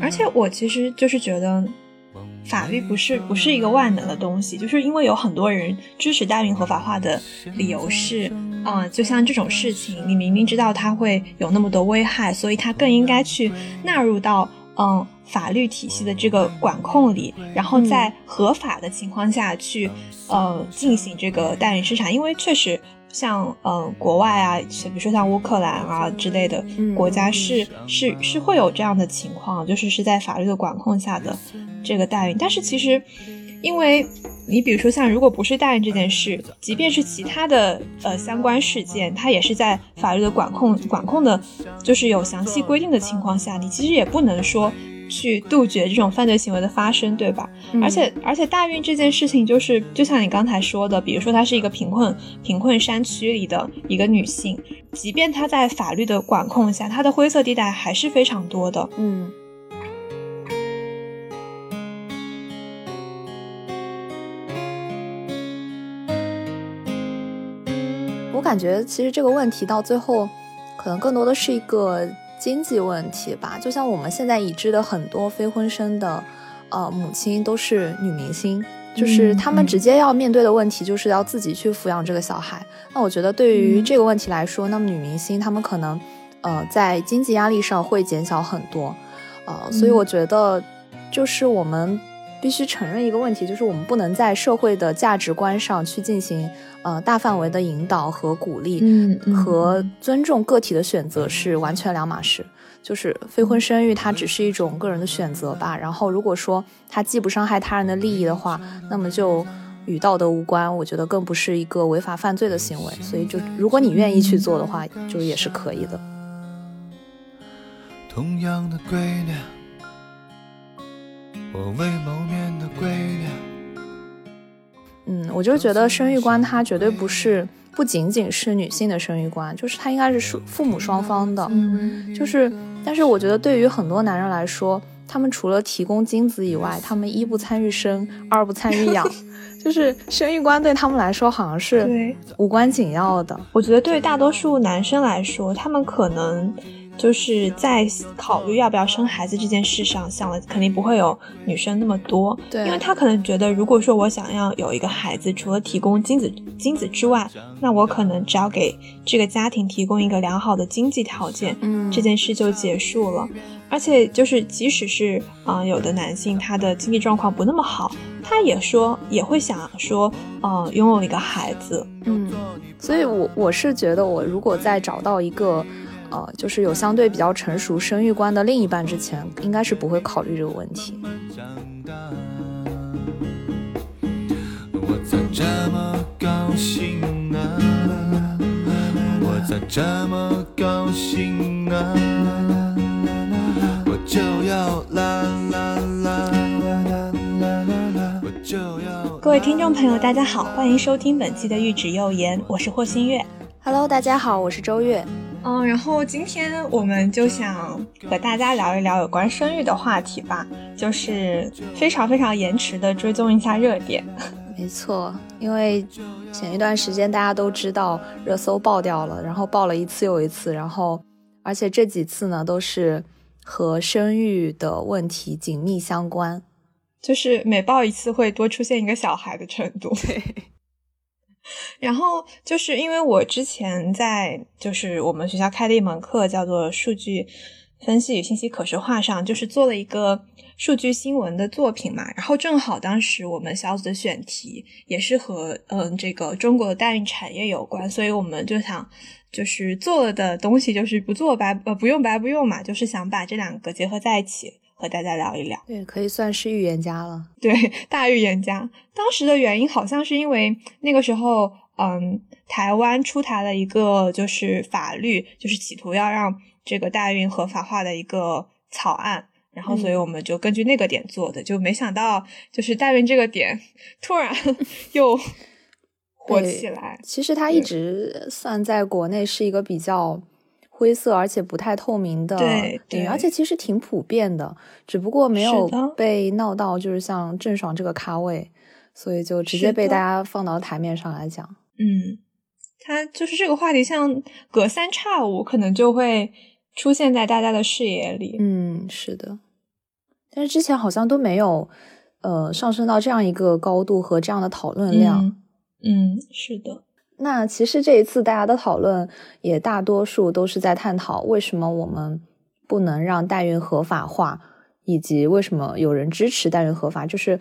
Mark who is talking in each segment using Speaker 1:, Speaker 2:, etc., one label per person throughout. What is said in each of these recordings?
Speaker 1: 而且我其实就是觉得，法律不是不是一个万能的东西，就是因为有很多人支持代孕合法化的理由是，呃，就像这种事情，你明明知道它会有那么多危害，所以它更应该去纳入到嗯法律体系的这个管控里，然后在合法的情况下去呃进行这个代孕市场，因为确实。像呃，国外啊，比如说像乌克兰啊之类的国家，是是是会有这样的情况，就是是在法律的管控下的这个代孕。但是其实，因为你比如说像如果不是代孕这件事，即便是其他的呃相关事件，它也是在法律的管控管控的，就是有详细规定的情况下，你其实也不能说。去杜绝这种犯罪行为的发生，对吧？而且而且大运这件事情，就是就像你刚才说的，比如说她是一个贫困贫困山区里的一个女性，即便她在法律的管控下，她的灰色地带还是非常多的。
Speaker 2: 嗯，我感觉其实这个问题到最后，可能更多的是一个。经济问题吧，就像我们现在已知的很多非婚生的，呃，母亲都是女明星，就是他们直接要面对的问题就是要自己去抚养这个小孩。那我觉得对于这个问题来说，那么女明星她们可能，呃，在经济压力上会减小很多，呃，所以我觉得就是我们。必须承认一个问题，就是我们不能在社会的价值观上去进行呃大范围的引导和鼓励，
Speaker 1: 嗯，
Speaker 2: 和尊重个体的选择是完全两码事。就是非婚生育，它只是一种个人的选择吧。然后如果说它既不伤害他人的利益的话，那么就与道德无关。我觉得更不是一个违法犯罪的行为。所以就如果你愿意去做的话，就也是可以的。同样的规律。我未谋面的鬼脸。嗯，我就觉得生育观它绝对不是不仅仅是女性的生育观，就是它应该是父父母双方的。
Speaker 1: 嗯，
Speaker 2: 就是，但是我觉得对于很多男人来说，他们除了提供精子以外，他们一不参与生，二不参与养，就是生育观对他们来说好像是无关紧要的。
Speaker 1: 我觉得对于大多数男生来说，他们可能。就是在考虑要不要生孩子这件事上，想的肯定不会有女生那么多，
Speaker 2: 对，
Speaker 1: 因为他可能觉得，如果说我想要有一个孩子，除了提供精子精子之外，那我可能只要给这个家庭提供一个良好的经济条件，
Speaker 2: 嗯，
Speaker 1: 这件事就结束了。而且就是即使是啊，有的男性他的经济状况不那么好，他也说也会想说，呃，拥有一个孩子，
Speaker 2: 嗯，所以我我是觉得，我如果再找到一个。呃，就是有相对比较成熟生育观的另一半之前，应该是不会考虑这个问题。
Speaker 3: 我就要啦啦啦啦啦啦！我就要
Speaker 1: 各位听众朋友，大家好，欢迎收听本期的《玉指幼言》，我是霍新月。
Speaker 2: Hello，大家好，我是周月。
Speaker 1: 嗯，然后今天我们就想和大家聊一聊有关生育的话题吧，就是非常非常延迟的追踪一下热点。
Speaker 2: 没错，因为前一段时间大家都知道热搜爆掉了，然后爆了一次又一次，然后而且这几次呢都是和生育的问题紧密相关，
Speaker 1: 就是每爆一次会多出现一个小孩的程度。
Speaker 2: 对。
Speaker 1: 然后就是因为我之前在就是我们学校开了一门课，叫做数据分析与信息可视化上，就是做了一个数据新闻的作品嘛。然后正好当时我们小组的选题也是和嗯这个中国的代孕产业有关，所以我们就想就是做了的东西就是不做白呃不用白不用嘛，就是想把这两个结合在一起。和大家聊一聊，
Speaker 2: 对，可以算是预言家了。
Speaker 1: 对，大预言家。当时的原因好像是因为那个时候，嗯，台湾出台了一个就是法律，就是企图要让这个代孕合法化的一个草案，然后所以我们就根据那个点做的，就没想到就是代孕这个点突然 又火起来。
Speaker 2: 其实它一直算在国内是一个比较。灰色而且不太透明的
Speaker 1: 领域，
Speaker 2: 而且其实挺普遍的，只不过没有被闹到就是像郑爽这个咖位，所以就直接被大家放到台面上来讲。
Speaker 1: 嗯，他就是这个话题，像隔三差五可能就会出现在大家的视野里。
Speaker 2: 嗯，是的。但是之前好像都没有，呃，上升到这样一个高度和这样的讨论量。
Speaker 1: 嗯，是的。
Speaker 2: 那其实这一次大家的讨论也大多数都是在探讨为什么我们不能让代孕合法化，以及为什么有人支持代孕合法，就是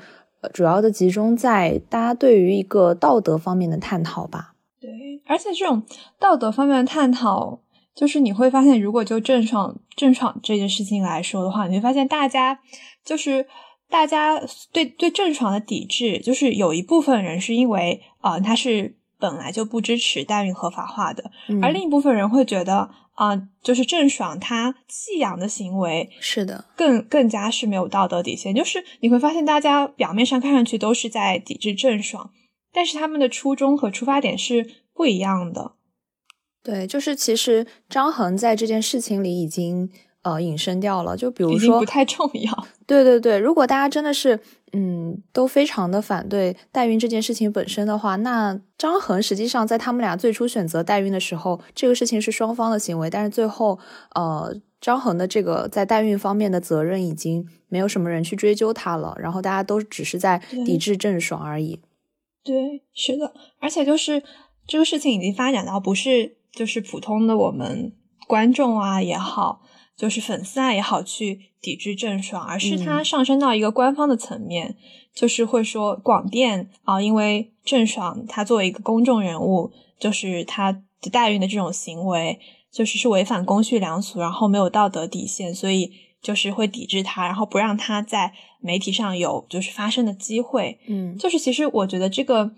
Speaker 2: 主要的集中在大家对于一个道德方面的探讨吧。
Speaker 1: 对，而且这种道德方面的探讨，就是你会发现，如果就郑爽郑爽这件事情来说的话，你会发现大家就是大家对对郑爽的抵制，就是有一部分人是因为啊，他是本来就不支持代孕合法化的，而另一部分人会觉得啊，就是郑爽她弃养的行为
Speaker 2: 是的，
Speaker 1: 更更加是没有道德底线。就是你会发现，大家表面上看上去都是在抵制郑爽。但是他们的初衷和出发点是不一样的，
Speaker 2: 对，就是其实张恒在这件事情里已经呃隐身掉了，就比如说
Speaker 1: 不太重要。
Speaker 2: 对对对，如果大家真的是嗯都非常的反对代孕这件事情本身的话，那张恒实际上在他们俩最初选择代孕的时候，这个事情是双方的行为，但是最后呃张恒的这个在代孕方面的责任已经没有什么人去追究他了，然后大家都只是在抵制郑爽而已。
Speaker 1: 对，是的，而且就是这个事情已经发展到不是就是普通的我们观众啊也好，就是粉丝啊也好去抵制郑爽，而是它上升到一个官方的层面，就是会说广电啊，因为郑爽她作为一个公众人物，就是她的代孕的这种行为，就是是违反公序良俗，然后没有道德底线，所以就是会抵制她，然后不让她在。媒体上有就是发声的机会，
Speaker 2: 嗯，
Speaker 1: 就是其实我觉得这个，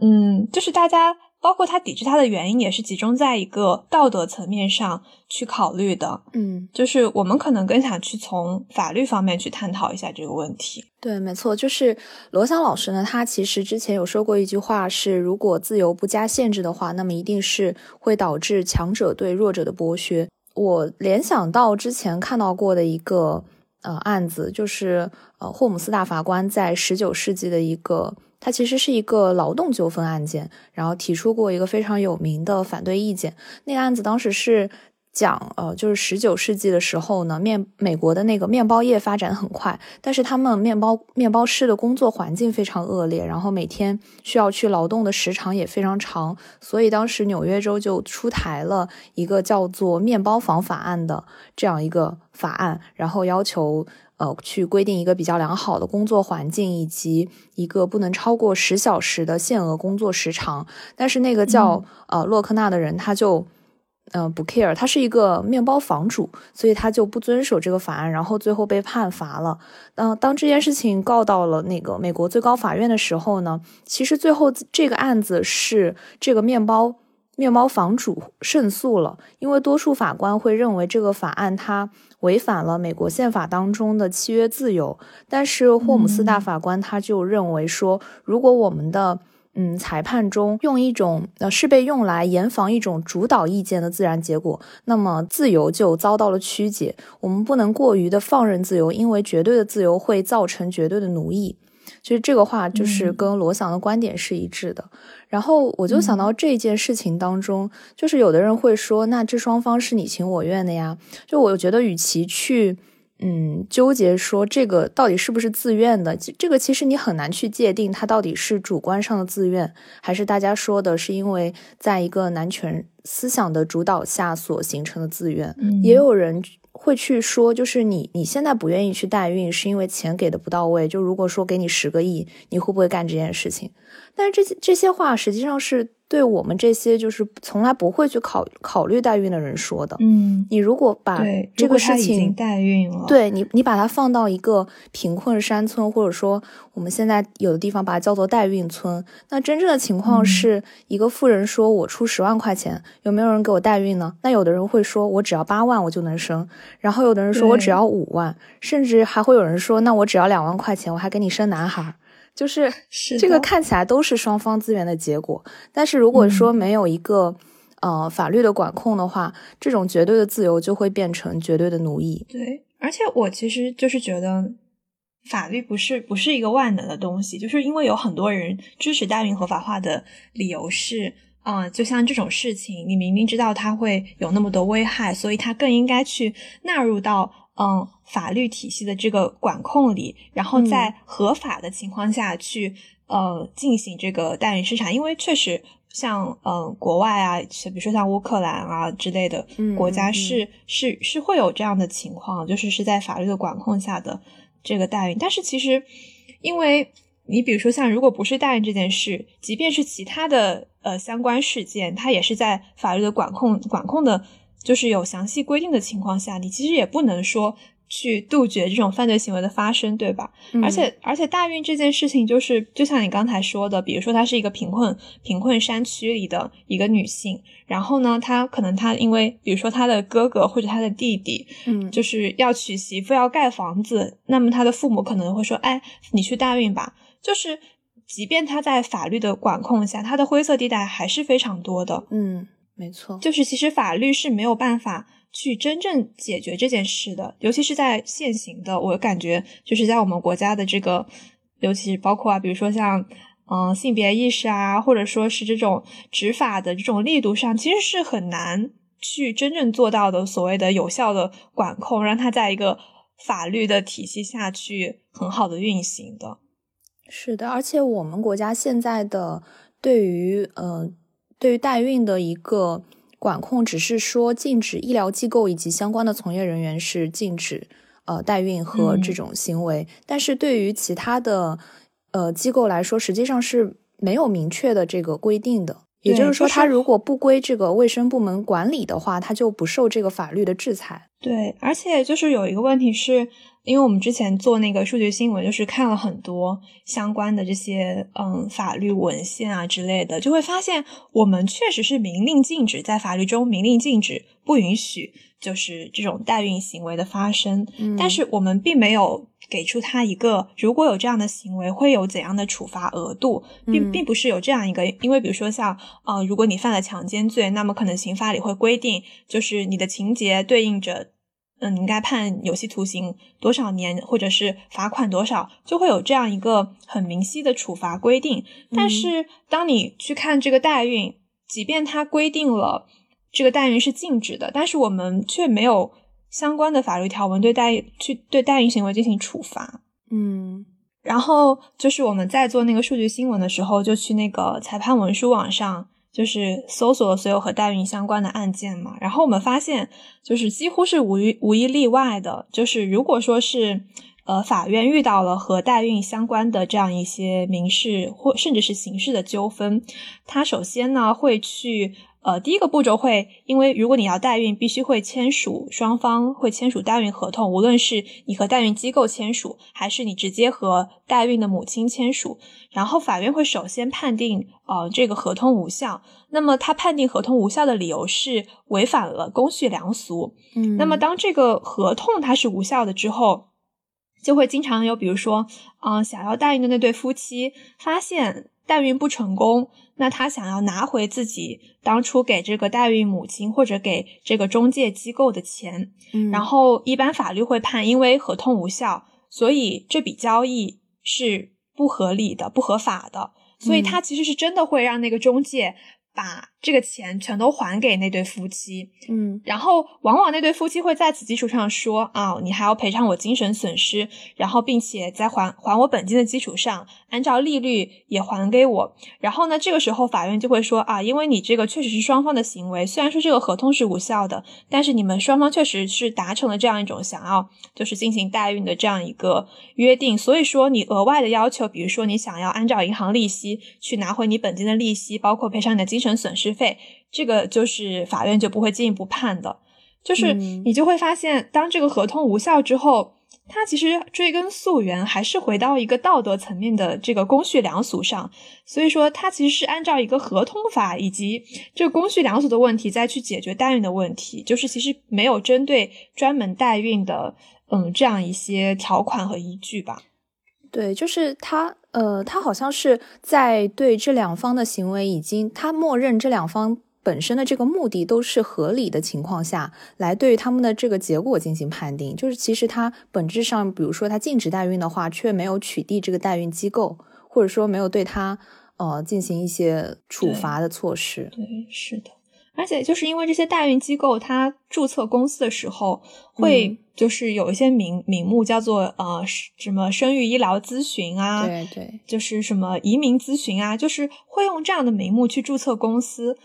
Speaker 1: 嗯，就是大家包括他抵制他的原因，也是集中在一个道德层面上去考虑的，
Speaker 2: 嗯，
Speaker 1: 就是我们可能更想去从法律方面去探讨一下这个问题。
Speaker 2: 对，没错，就是罗翔老师呢，他其实之前有说过一句话，是如果自由不加限制的话，那么一定是会导致强者对弱者的剥削。我联想到之前看到过的一个。呃，案子就是呃，霍姆斯大法官在十九世纪的一个，他其实是一个劳动纠纷案件，然后提出过一个非常有名的反对意见。那个案子当时是。讲呃，就是十九世纪的时候呢，面美国的那个面包业发展很快，但是他们面包面包师的工作环境非常恶劣，然后每天需要去劳动的时长也非常长，所以当时纽约州就出台了一个叫做《面包房法案》的这样一个法案，然后要求呃去规定一个比较良好的工作环境以及一个不能超过十小时的限额工作时长，但是那个叫呃洛克纳的人他就。嗯，不 care，他是一个面包房主，所以他就不遵守这个法案，然后最后被判罚了。嗯，当这件事情告到了那个美国最高法院的时候呢，其实最后这个案子是这个面包面包房主胜诉了，因为多数法官会认为这个法案它违反了美国宪法当中的契约自由，但是霍姆斯大法官他就认为说，如果我们的嗯，裁判中用一种呃是被用来严防一种主导意见的自然结果，那么自由就遭到了曲解。我们不能过于的放任自由，因为绝对的自由会造成绝对的奴役。其实这个话就是跟罗翔的观点是一致的。然后我就想到这件事情当中，就是有的人会说，那这双方是你情我愿的呀。就我觉得，与其去。嗯，纠结说这个到底是不是自愿的？这个其实你很难去界定，它到底是主观上的自愿，还是大家说的是因为在一个男权思想的主导下所形成的自愿。也有人会去说，就是你你现在不愿意去代孕，是因为钱给的不到位。就如果说给你十个亿，你会不会干这件事情？但是这些这些话实际上是。对我们这些就是从来不会去考考虑代孕的人说的，
Speaker 1: 嗯，
Speaker 2: 你如果把这个事情
Speaker 1: 代孕了，
Speaker 2: 对你，你把它放到一个贫困山村，或者说我们现在有的地方把它叫做代孕村，那真正的情况是一个富人说我出十万块钱，有没有人给我代孕呢？那有的人会说我只要八万我就能生，然后有的人说我只要五万，甚至还会有人说那我只要两万块钱，我还给你生男孩。就 是这个看起来都是双方资源的结果，但是如果说没有一个呃法律的管控的话，这种绝对的自由就会变成绝对的奴役。
Speaker 1: 对，而且我其实就是觉得法律不是不是一个万能的东西，就是因为有很多人支持代孕合法化的理由是啊，就像这种事情，你明明知道它会有那么多危害，所以它更应该去纳入到嗯法律体系的这个管控里，然后在合法的情况下去呃进行这个代孕市场，因为确实像嗯国外啊，比如说像乌克兰啊之类的国家是是是会有这样的情况，就是是在法律的管控下的这个代孕，但是其实因为。你比如说，像如果不是代孕这件事，即便是其他的呃相关事件，它也是在法律的管控管控的，就是有详细规定的情况下，你其实也不能说去杜绝这种犯罪行为的发生，对吧？而且而且大运这件事情，就是就像你刚才说的，比如说她是一个贫困贫困山区里的一个女性，然后呢，她可能她因为比如说她的哥哥或者她的弟弟，
Speaker 2: 嗯，
Speaker 1: 就是要娶媳妇要盖房子，那么她的父母可能会说，哎，你去大运吧。就是，即便他在法律的管控下，他的灰色地带还是非常多的。
Speaker 2: 嗯，没错。
Speaker 1: 就是其实法律是没有办法去真正解决这件事的，尤其是在现行的，我感觉就是在我们国家的这个，尤其是包括啊，比如说像嗯性别意识啊，或者说是这种执法的这种力度上，其实是很难去真正做到的。所谓的有效的管控，让它在一个法律的体系下去很好的运行的。
Speaker 2: 是的，而且我们国家现在的对于呃对于代孕的一个管控，只是说禁止医疗机构以及相关的从业人员是禁止呃代孕和这种行为，但是对于其他的呃机构来说，实际上是没有明确的这个规定的。也就是说，他如果不归这个卫生部门管理的话，他就不受这个法律的制裁。
Speaker 1: 对，而且就是有一个问题是。因为我们之前做那个数据新闻，就是看了很多相关的这些嗯法律文献啊之类的，就会发现我们确实是明令禁止，在法律中明令禁止不允许就是这种代孕行为的发生，嗯但是我们并没有给出他一个如果有这样的行为会有怎样的处罚额度，并并不是有这样一个，因为比如说像呃如果你犯了强奸罪，那么可能刑法里会规定，就是你的情节对应着。嗯，你应该判有期徒刑多少年，或者是罚款多少，就会有这样一个很明晰的处罚规定。但是，当你去看这个代孕，即便它规定了这个代孕是禁止的，但是我们却没有相关的法律条文对代去对代孕行为进行处罚。
Speaker 2: 嗯，
Speaker 1: 然后就是我们在做那个数据新闻的时候，就去那个裁判文书网上。就是搜索了所有和代孕相关的案件嘛，然后我们发现，就是几乎是无一无一例外的，就是如果说是，呃，法院遇到了和代孕相关的这样一些民事或甚至是刑事的纠纷，他首先呢会去。呃，第一个步骤会，因为如果你要代孕，必须会签署双方会签署代孕合同，无论是你和代孕机构签署，还是你直接和代孕的母亲签署，然后法院会首先判定呃这个合同无效。那么他判定合同无效的理由是违反了公序良俗。
Speaker 2: 嗯，
Speaker 1: 那么当这个合同它是无效的之后，就会经常有比如说，嗯，想要代孕的那对夫妻发现代孕不成功。那他想要拿回自己当初给这个代孕母亲或者给这个中介机构的钱，
Speaker 2: 嗯，
Speaker 1: 然后一般法律会判，因为合同无效，所以这笔交易是不合理的、不合法的，所以他其实是真的会让那个中介。把这个钱全都还给那对夫妻，
Speaker 2: 嗯，
Speaker 1: 然后往往那对夫妻会在此基础上说啊，你还要赔偿我精神损失，然后并且在还还我本金的基础上，按照利率也还给我。然后呢，这个时候法院就会说啊，因为你这个确实是双方的行为，虽然说这个合同是无效的，但是你们双方确实是达成了这样一种想要就是进行代孕的这样一个约定，所以说你额外的要求，比如说你想要按照银行利息去拿回你本金的利息，包括赔偿你的精。神损失费，这个就是法院就不会进一步判的，就是你就会发现，当这个合同无效之后，它其实追根溯源还是回到一个道德层面的这个公序良俗上，所以说它其实是按照一个合同法以及这个公序良俗的问题再去解决代孕的问题，就是其实没有针对专门代孕的嗯这样一些条款和依据吧。
Speaker 2: 对，就是他，呃，他好像是在对这两方的行为已经，他默认这两方本身的这个目的都是合理的情况下，来对他们的这个结果进行判定。就是其实他本质上，比如说他禁止代孕的话，却没有取缔这个代孕机构，或者说没有对他，呃进行一些处罚的措施。
Speaker 1: 对，是的。而且就是因为这些代孕机构，它注册公司的时候会就是有一些名名目叫做呃什么生育医疗咨询啊，
Speaker 2: 对对，
Speaker 1: 就是什么移民咨询啊，就是会用这样的名目去注册公司，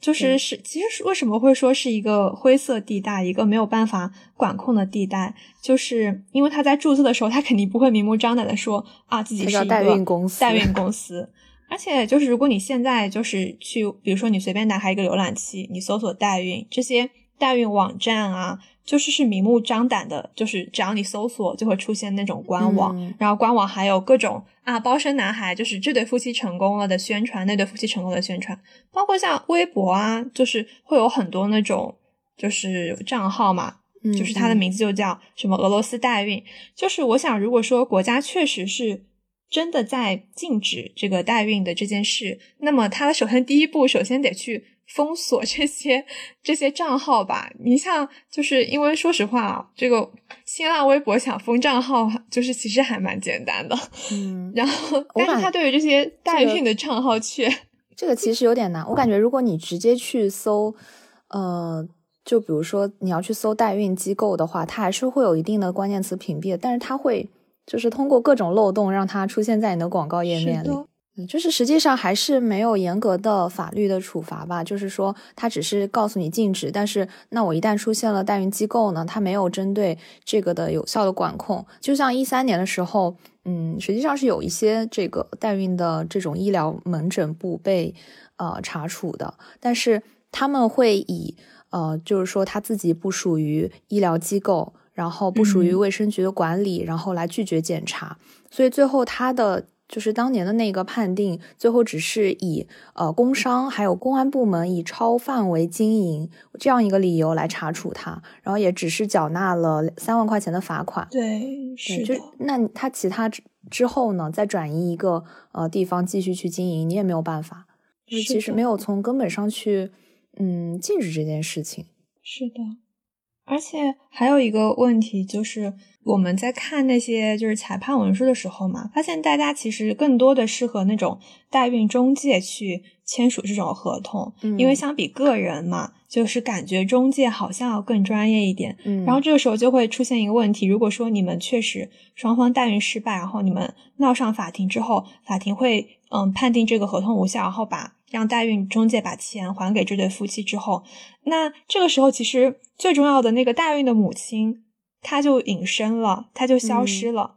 Speaker 1: 就是是其实是为什么会说是一个灰色地带，一个没有办法管控的地带，就是因为他在注册的时候，他肯定不会明目张胆的说啊自己是一个
Speaker 2: 代孕公司，
Speaker 1: 代孕公司。而且就是，如果你现在就是去，比如说你随便打开一个浏览器，你搜索代孕这些代孕网站啊，就是是明目张胆的，就是只要你搜索就会出现那种官网，然后官网还有各种啊包生男孩，就是这对夫妻成功了的宣传，那对夫妻成功的宣传，包括像微博啊，就是会有很多那种就是账号嘛，就是它的名字就叫什么俄罗斯代孕，就是我想如果说国家确实是。真的在禁止这个代孕的这件事，那么他首先第一步，首先得去封锁这些这些账号吧。你像，就是因为说实话啊，这个新浪微博想封账号，就是其实还蛮简单的。
Speaker 2: 嗯，
Speaker 1: 然后，但是他对于这些代孕的账号却，
Speaker 2: 这个其实有点难。我感觉，如果你直接去搜，呃，就比如说你要去搜代孕机构的话，它还是会有一定的关键词屏蔽，但是它会。就是通过各种漏洞让它出现在你的广告页面里，嗯，就是实际上还是没有严格的法律的处罚吧。就是说，它只是告诉你禁止，但是那我一旦出现了代孕机构呢，它没有针对这个的有效的管控。就像一三年的时候，嗯，实际上是有一些这个代孕的这种医疗门诊部被呃查处的，但是他们会以呃，就是说他自己不属于医疗机构。然后不属于卫生局的管理，然后来拒绝检查，所以最后他的就是当年的那个判定，最后只是以呃工商还有公安部门以超范围经营这样一个理由来查处他，然后也只是缴纳了三万块钱的罚款。
Speaker 1: 对，是
Speaker 2: 就那他其他之之后呢，再转移一个呃地方继续去经营，你也没有办法，就其实没有从根本上去嗯禁止这件事情。
Speaker 1: 是的。而且还有一个问题，就是我们在看那些就是裁判文书的时候嘛，发现大家其实更多的是和那种代孕中介去签署这种合同，因为相比个人嘛，就是感觉中介好像要更专业一点。
Speaker 2: 嗯，
Speaker 1: 然后这个时候就会出现一个问题，如果说你们确实双方代孕失败，然后你们闹上法庭之后，法庭会嗯判定这个合同无效，然后把。让代孕中介把钱还给这对夫妻之后，那这个时候其实最重要的那个代孕的母亲，她就隐身了，她就消失了。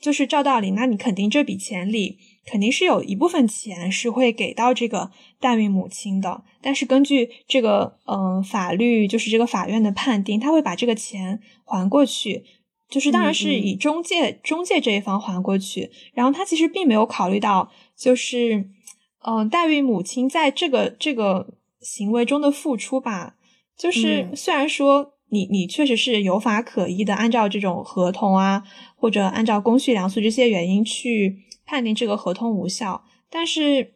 Speaker 1: 就是照道理，那你肯定这笔钱里肯定是有一部分钱是会给到这个代孕母亲的。但是根据这个嗯法律，就是这个法院的判定，他会把这个钱还过去，就是当然是以中介中介这一方还过去。然后他其实并没有考虑到，就是。嗯，代孕母亲在这个这个行为中的付出吧，就是虽然说你你确实是有法可依的，按照这种合同啊，或者按照公序良俗这些原因去判定这个合同无效，但是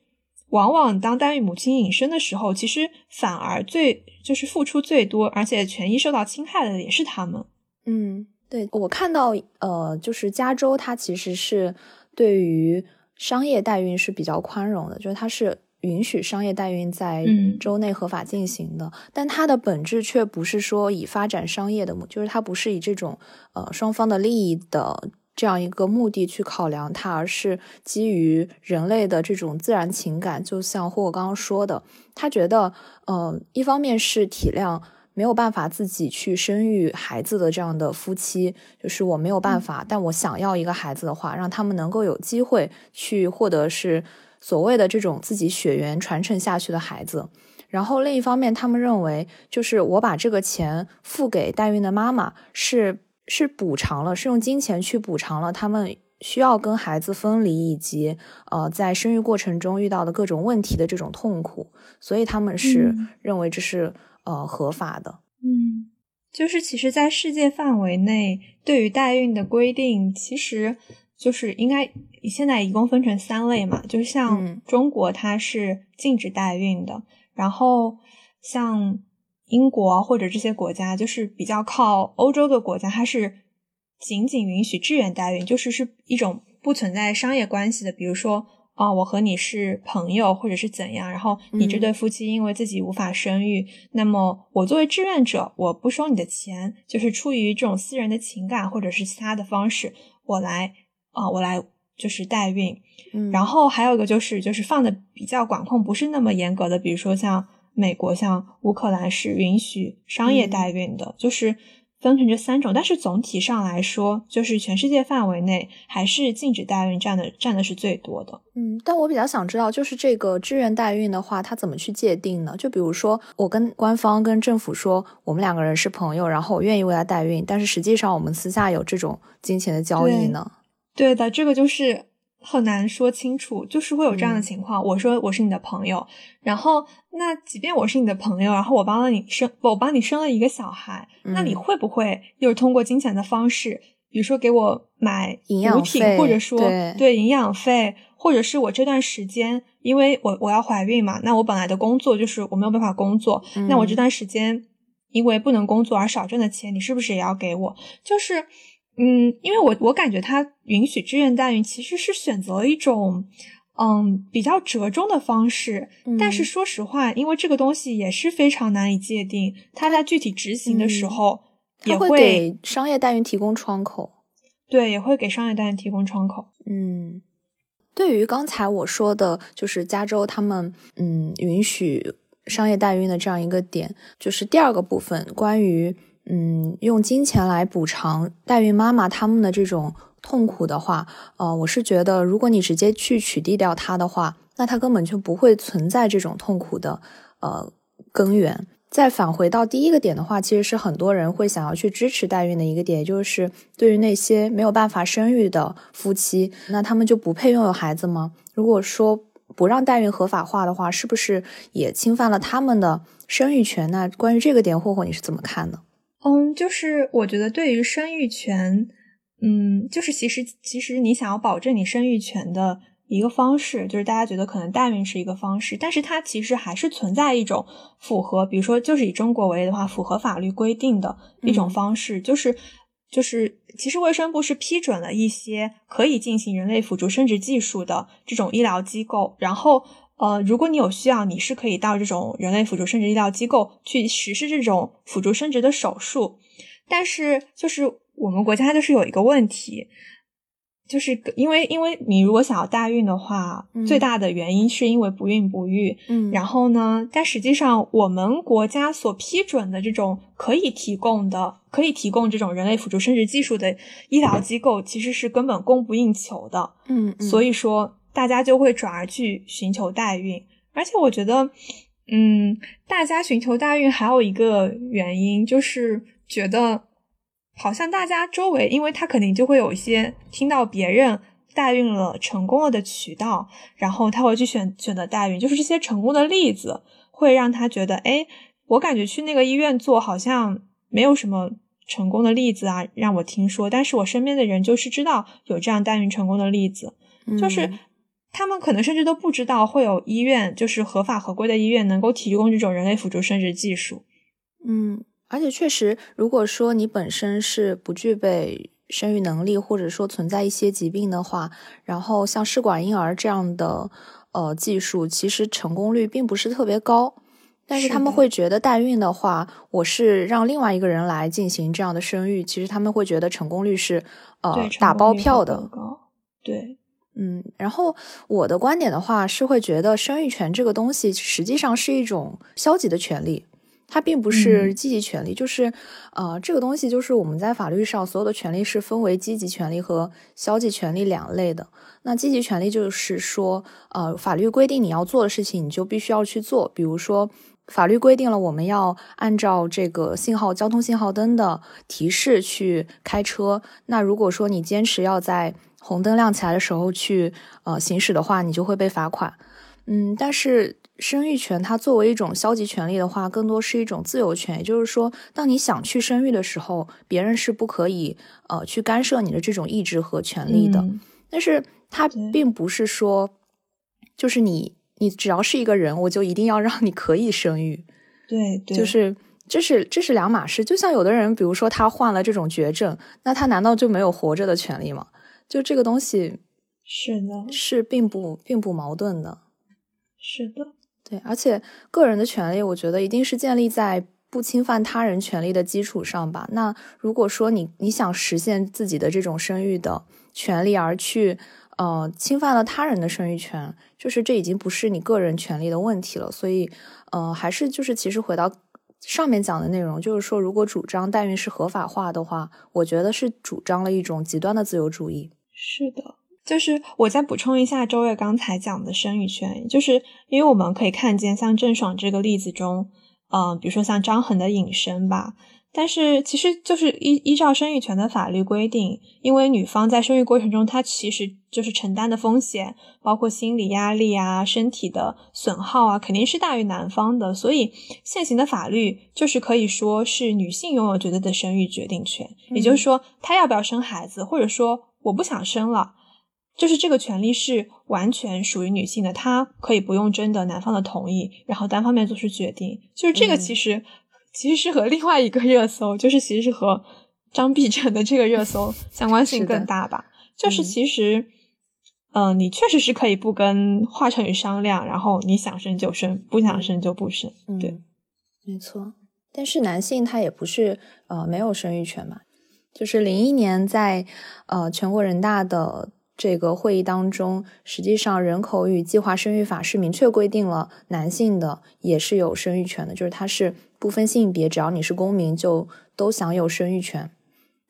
Speaker 1: 往往当代孕母亲隐身的时候，其实反而最就是付出最多，而且权益受到侵害的也是他们。
Speaker 2: 嗯，对我看到呃，就是加州它其实是对于。商业代孕是比较宽容的，就是它是允许商业代孕在州内合法进行的，但它的本质却不是说以发展商业的目，就是它不是以这种呃双方的利益的这样一个目的去考量它，而是基于人类的这种自然情感，就像霍霍刚刚说的，他觉得呃一方面是体谅。没有办法自己去生育孩子的这样的夫妻，就是我没有办法，但我想要一个孩子的话，让他们能够有机会去获得是所谓的这种自己血缘传承下去的孩子。然后另一方面，他们认为就是我把这个钱付给代孕的妈妈，是是补偿了，是用金钱去补偿了他们需要跟孩子分离以及呃在生育过程中遇到的各种问题的这种痛苦，所以他们是认为这是。呃，合法的，
Speaker 1: 嗯，就是其实，在世界范围内，对于代孕的规定，其实就是应该现在一共分成三类嘛，就像中国它是禁止代孕的，然后像英国或者这些国家，就是比较靠欧洲的国家，它是仅仅允许志愿代孕，就是是一种不存在商业关系的，比如说啊，我和你是朋友或者是怎样，然后你这对夫妻因为自己无法生育，那么我作为志愿者，我不收你的钱，就是出于这种私人的情感或者是其他的方式，我来啊，我来就是代孕。
Speaker 2: 嗯，
Speaker 1: 然后还有一个就是就是放的比较管控不是那么严格的，比如说像美国、像乌克兰是允许商业代孕的，就是。分成这三种，但是总体上来说，就是全世界范围内还是禁止代孕占的占的是最多的。
Speaker 2: 嗯，但我比较想知道，就是这个志愿代孕的话，它怎么去界定呢？就比如说，我跟官方跟政府说，我们两个人是朋友，然后我愿意为他代孕，但是实际上我们私下有这种金钱的交易呢？
Speaker 1: 对的，这个就是。很难说清楚，就是会有这样的情况。我说我是你的朋友，然后那即便我是你的朋友，然后我帮了你生，我帮你生了一个小孩，那你会不会又是通过金钱的方式，比如说给我买
Speaker 2: 营养
Speaker 1: 品，或者说对营养费，或者是我这段时间，因为我我要怀孕嘛，那我本来的工作就是我没有办法工作，那我这段时间因为不能工作而少挣的钱，你是不是也要给我？就是。嗯，因为我我感觉他允许志愿代孕其实是选择了一种，嗯，比较折中的方式。但是说实话，因为这个东西也是非常难以界定，他在具体执行的时候也
Speaker 2: 会给商业代孕提供窗口。
Speaker 1: 对，也会给商业代孕提供窗口。
Speaker 2: 嗯，对于刚才我说的，就是加州他们嗯允许商业代孕的这样一个点，就是第二个部分关于。嗯，用金钱来补偿代孕妈妈他们的这种痛苦的话，呃，我是觉得，如果你直接去取缔掉它的话，那它根本就不会存在这种痛苦的呃根源。再返回到第一个点的话，其实是很多人会想要去支持代孕的一个点，就是对于那些没有办法生育的夫妻，那他们就不配拥有孩子吗？如果说不让代孕合法化的话，是不是也侵犯了他们的生育权？那关于这个点，霍霍你是怎么看的？
Speaker 1: 嗯，就是我觉得对于生育权，嗯，就是其实其实你想要保证你生育权的一个方式，就是大家觉得可能代孕是一个方式，但是它其实还是存在一种符合，比如说就是以中国为例的话，符合法律规定的一种方式，就是就是其实卫生部是批准了一些可以进行人类辅助生殖技术的这种医疗机构，然后。呃，如果你有需要，你是可以到这种人类辅助生殖医疗机构去实施这种辅助生殖的手术。但是，就是我们国家就是有一个问题，就是因为因为你如果想要代孕的话，最大的原因是因为不孕不育。
Speaker 2: 嗯，
Speaker 1: 然后呢，但实际上我们国家所批准的这种可以提供的、可以提供这种人类辅助生殖技术的医疗机构，其实是根本供不应求的。
Speaker 2: 嗯，
Speaker 1: 所以说。大家就会转而去寻求代孕，而且我觉得，嗯，大家寻求代孕还有一个原因，就是觉得好像大家周围，因为他肯定就会有一些听到别人代孕了成功了的渠道，然后他会去选选择代孕，就是这些成功的例子会让他觉得，哎，我感觉去那个医院做好像没有什么成功的例子啊，让我听说，但是我身边的人就是知道有这样代孕成功的例子，就是。他们可能甚至都不知道会有医院，就是合法合规的医院能够提供这种人类辅助生殖技术。
Speaker 2: 嗯，而且确实，如果说你本身是不具备生育能力，或者说存在一些疾病的话，然后像试管婴儿这样的呃技术，其实成功率并不是特别高。但是他们会觉得代孕的话，我是让另外一个人来进行这样的生育，其实他们会觉得成功率是呃打包票的。
Speaker 1: 对。
Speaker 2: 嗯，然后我的观点的话是会觉得生育权这个东西实际上是一种消极的权利，它并不是积极权利。就是呃，这个东西就是我们在法律上所有的权利是分为积极权利和消极权利两类的。那积极权利就是说，呃，法律规定你要做的事情，你就必须要去做。比如说，法律规定了我们要按照这个信号交通信号灯的提示去开车。那如果说你坚持要在红灯亮起来的时候去呃行驶的话，你就会被罚款。嗯，但是生育权它作为一种消极权利的话，更多是一种自由权，也就是说，当你想去生育的时候，别人是不可以呃去干涉你的这种意志和权利的。但是它并不是说，就是你你只要是一个人，我就一定要让你可以生育。
Speaker 1: 对，对
Speaker 2: 就是这是这是两码事。就像有的人，比如说他患了这种绝症，那他难道就没有活着的权利吗？就这个东西，
Speaker 1: 是的，
Speaker 2: 是并不并不矛盾的。
Speaker 1: 是的，
Speaker 2: 对，而且个人的权利，我觉得一定是建立在不侵犯他人权利的基础上吧。那如果说你你想实现自己的这种生育的权利，而去呃侵犯了他人的生育权，就是这已经不是你个人权利的问题了。所以，呃，还是就是其实回到上面讲的内容，就是说，如果主张代孕是合法化的话，我觉得是主张了一种极端的自由主义。
Speaker 1: 是的。就是我再补充一下周月刚才讲的生育权，就是因为我们可以看见像郑爽这个例子中，嗯，比如说像张恒的隐身吧，但是其实就是依依照生育权的法律规定，因为女方在生育过程中，她其实就是承担的风险，包括心理压力啊、身体的损耗啊，肯定是大于男方的，所以现行的法律就是可以说是女性拥有绝对的生育决定权，也就是说，她要不要生孩子，或者说我不想生了。就是这个权利是完全属于女性的，她可以不用征得男方的同意，然后单方面做出决定。就是这个其实其实是和另外一个热搜，就是其实是和张碧晨的这个热搜相关性更大吧。就是其实，嗯，你确实是可以不跟华晨宇商量，然后你想生就生，不想生就不生。对，
Speaker 2: 没错。但是男性他也不是呃没有生育权嘛，就是零一年在呃全国人大的。这个会议当中，实际上人口与计划生育法是明确规定了男性的也是有生育权的，就是它是不分性别，只要你是公民就都享有生育权。